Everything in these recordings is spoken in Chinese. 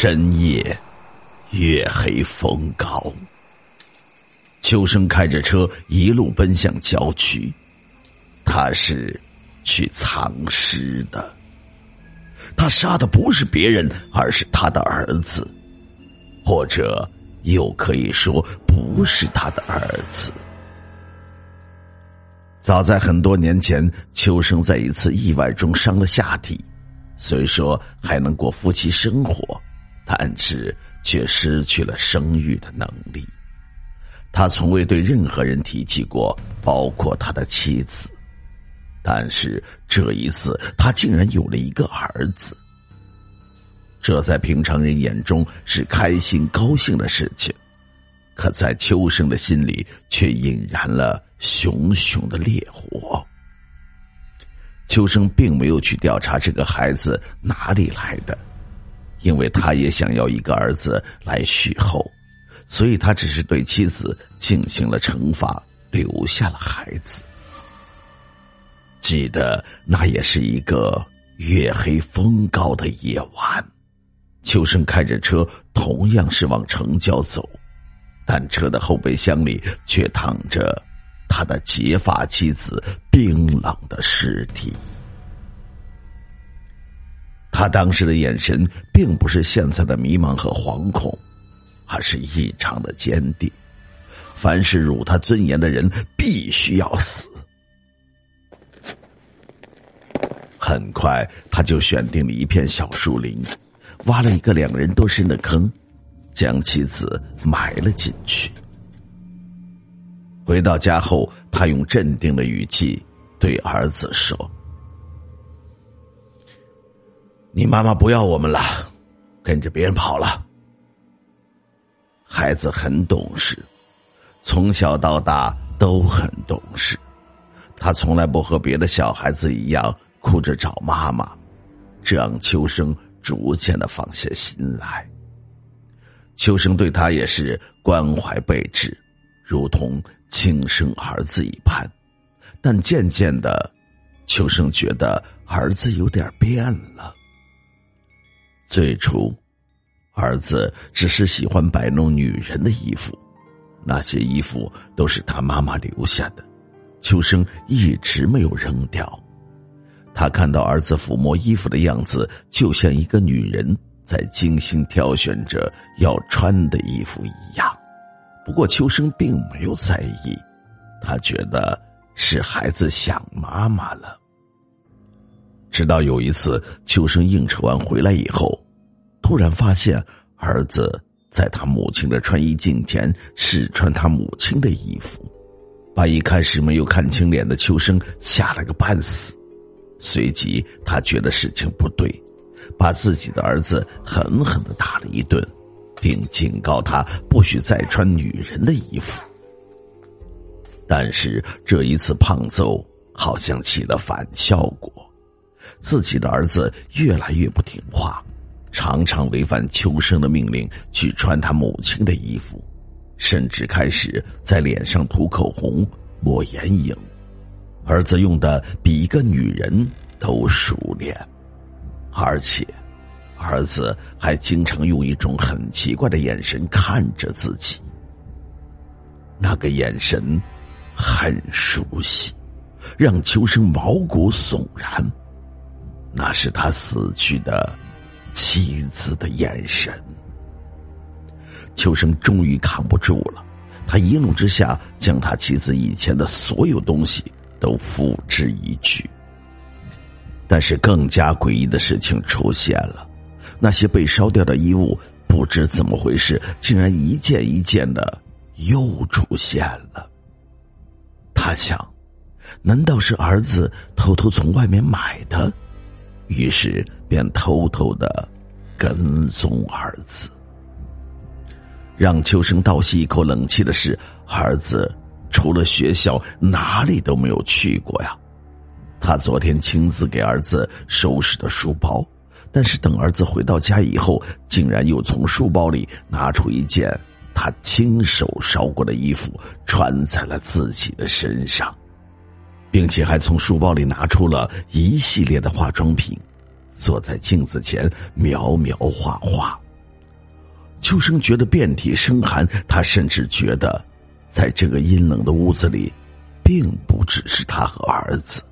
深夜，月黑风高。秋生开着车一路奔向郊区，他是去藏尸的。他杀的不是别人，而是他的儿子，或者又可以说不是他的儿子。早在很多年前，秋生在一次意外中伤了下体，虽说还能过夫妻生活。但是却失去了生育的能力，他从未对任何人提起过，包括他的妻子。但是这一次，他竟然有了一个儿子。这在平常人眼中是开心高兴的事情，可在秋生的心里却引燃了熊熊的烈火。秋生并没有去调查这个孩子哪里来的。因为他也想要一个儿子来续后，所以他只是对妻子进行了惩罚，留下了孩子。记得那也是一个月黑风高的夜晚，秋生开着车，同样是往城郊走，但车的后备箱里却躺着他的结发妻子冰冷的尸体。他当时的眼神并不是现在的迷茫和惶恐，而是异常的坚定。凡是辱他尊严的人，必须要死。很快，他就选定了一片小树林，挖了一个两人多深的坑，将妻子埋了进去。回到家后，他用镇定的语气对儿子说。你妈妈不要我们了，跟着别人跑了。孩子很懂事，从小到大都很懂事。他从来不和别的小孩子一样哭着找妈妈，这让秋生逐渐的放下心来。秋生对他也是关怀备至，如同亲生儿子一般。但渐渐的，秋生觉得儿子有点变了。最初，儿子只是喜欢摆弄女人的衣服，那些衣服都是他妈妈留下的，秋生一直没有扔掉。他看到儿子抚摸衣服的样子，就像一个女人在精心挑选着要穿的衣服一样。不过，秋生并没有在意，他觉得是孩子想妈妈了。直到有一次，秋生应酬完回来以后，突然发现儿子在他母亲的穿衣镜前试穿他母亲的衣服，把一开始没有看清脸的秋生吓了个半死。随即，他觉得事情不对，把自己的儿子狠狠的打了一顿，并警告他不许再穿女人的衣服。但是这一次胖揍好像起了反效果。自己的儿子越来越不听话，常常违反秋生的命令去穿他母亲的衣服，甚至开始在脸上涂口红、抹眼影。儿子用的比一个女人都熟练，而且，儿子还经常用一种很奇怪的眼神看着自己。那个眼神很熟悉，让秋生毛骨悚然。那是他死去的妻子的眼神。秋生终于扛不住了，他一怒之下将他妻子以前的所有东西都付之一炬。但是更加诡异的事情出现了，那些被烧掉的衣物不知怎么回事，竟然一件一件的又出现了。他想，难道是儿子偷偷从外面买的？于是便偷偷的跟踪儿子。让秋生倒吸一口冷气的是，儿子除了学校哪里都没有去过呀。他昨天亲自给儿子收拾的书包，但是等儿子回到家以后，竟然又从书包里拿出一件他亲手烧过的衣服，穿在了自己的身上，并且还从书包里拿出了一系列的化妆品，坐在镜子前描描画画。秋生觉得遍体生寒，他甚至觉得，在这个阴冷的屋子里，并不只是他和儿子。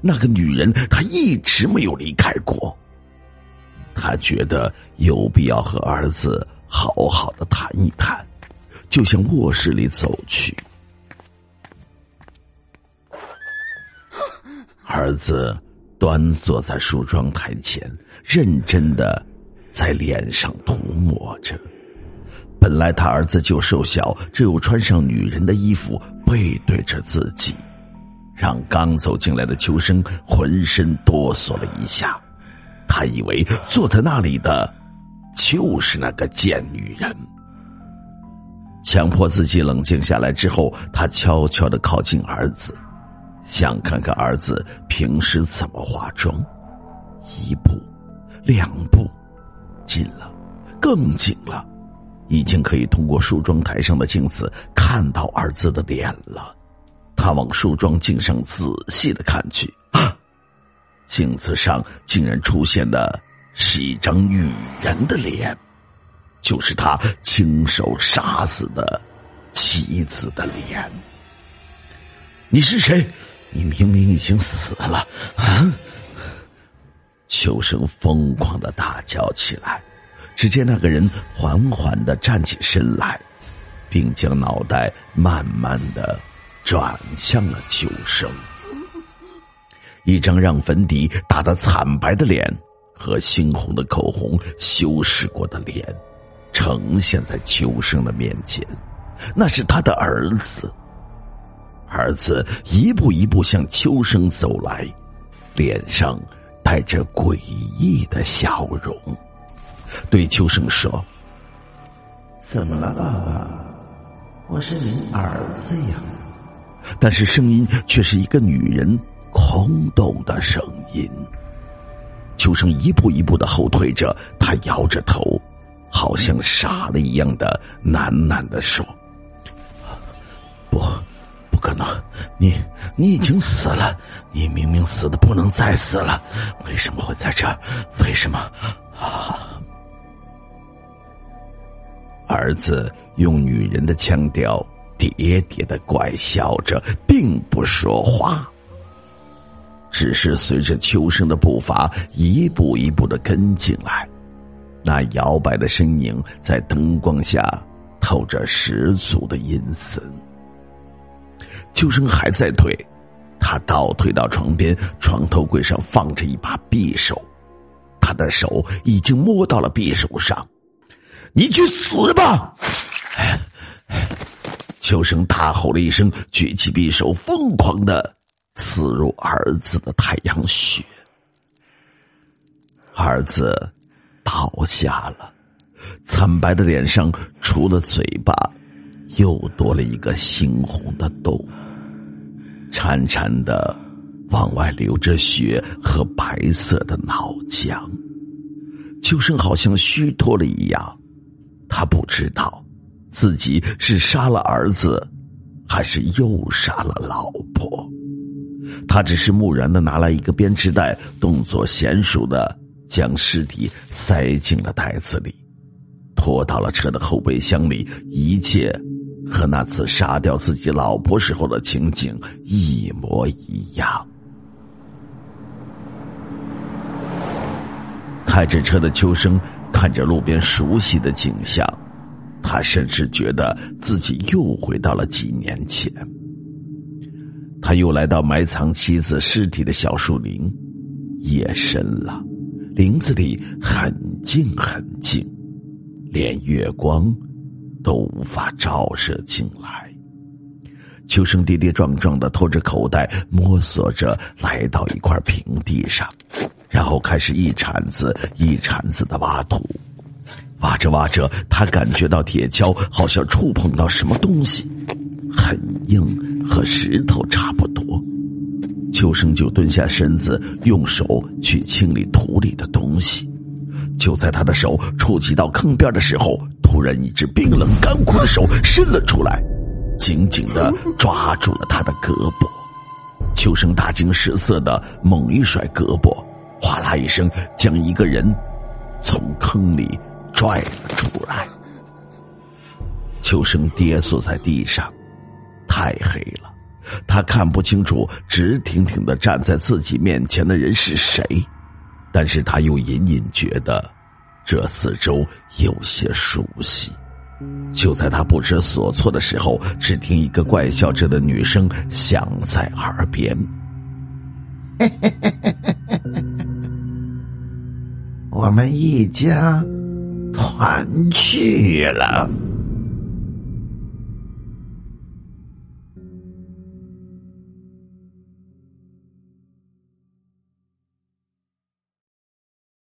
那个女人，他一直没有离开过。他觉得有必要和儿子好好的谈一谈，就向卧室里走去。儿子端坐在梳妆台前，认真的在脸上涂抹着。本来他儿子就瘦小，只有穿上女人的衣服，背对着自己。让刚走进来的秋生浑身哆嗦了一下，他以为坐在那里的就是那个贱女人。强迫自己冷静下来之后，他悄悄的靠近儿子，想看看儿子平时怎么化妆。一步，两步，近了，更近了，已经可以通过梳妆台上的镜子看到儿子的脸了。他往梳妆镜上仔细的看去啊，镜子上竟然出现的是一张女人的脸，就是他亲手杀死的妻子的脸。你是谁？你明明已经死了啊！秋生疯狂的大叫起来。只见那个人缓缓的站起身来，并将脑袋慢慢的。转向了秋生，一张让粉底打得惨白的脸和猩红的口红修饰过的脸，呈现在秋生的面前。那是他的儿子。儿子一步一步向秋生走来，脸上带着诡异的笑容，对秋生说：“怎么了，爸爸？我是您儿子呀。”但是声音却是一个女人空洞的声音。秋生一步一步的后退着，他摇着头，好像傻了一样的喃喃的说：“你你已经死了，你明明死的不能再死了，为什么会在这儿？为什么？”啊！儿子用女人的腔调。喋喋的怪笑着，并不说话，只是随着秋生的步伐一步一步的跟进来。那摇摆的身影在灯光下透着十足的阴森。秋生还在退，他倒退到床边，床头柜上放着一把匕首，他的手已经摸到了匕首上。你去死吧！秋生大吼了一声，举起匕首，疯狂的刺入儿子的太阳穴。儿子倒下了，惨白的脸上除了嘴巴，又多了一个猩红的洞，潺潺的往外流着血和白色的脑浆。秋生好像虚脱了一样，他不知道。自己是杀了儿子，还是又杀了老婆？他只是木然的拿来一个编织袋，动作娴熟的将尸体塞进了袋子里，拖到了车的后备箱里。一切和那次杀掉自己老婆时候的情景一模一样。开着车的秋生看着路边熟悉的景象。他甚至觉得自己又回到了几年前。他又来到埋藏妻子尸体的小树林，夜深了，林子里很静很静，连月光都无法照射进来。秋生跌跌撞撞的拖着口袋，摸索着来到一块平地上，然后开始一铲子一铲子的挖土。挖着挖着，他感觉到铁锹好像触碰到什么东西，很硬，和石头差不多。秋生就蹲下身子，用手去清理土里的东西。就在他的手触及到坑边的时候，突然一只冰冷干枯的手伸了出来。紧紧的抓住了他的胳膊，秋生大惊失色的猛一甩胳膊，哗啦一声将一个人从坑里拽了出来。秋生跌坐在地上，太黑了，他看不清楚直挺挺的站在自己面前的人是谁，但是他又隐隐觉得这四周有些熟悉。就在他不知所措的时候，只听一个怪笑着的女声响在耳边：“ 我们一家团聚了。”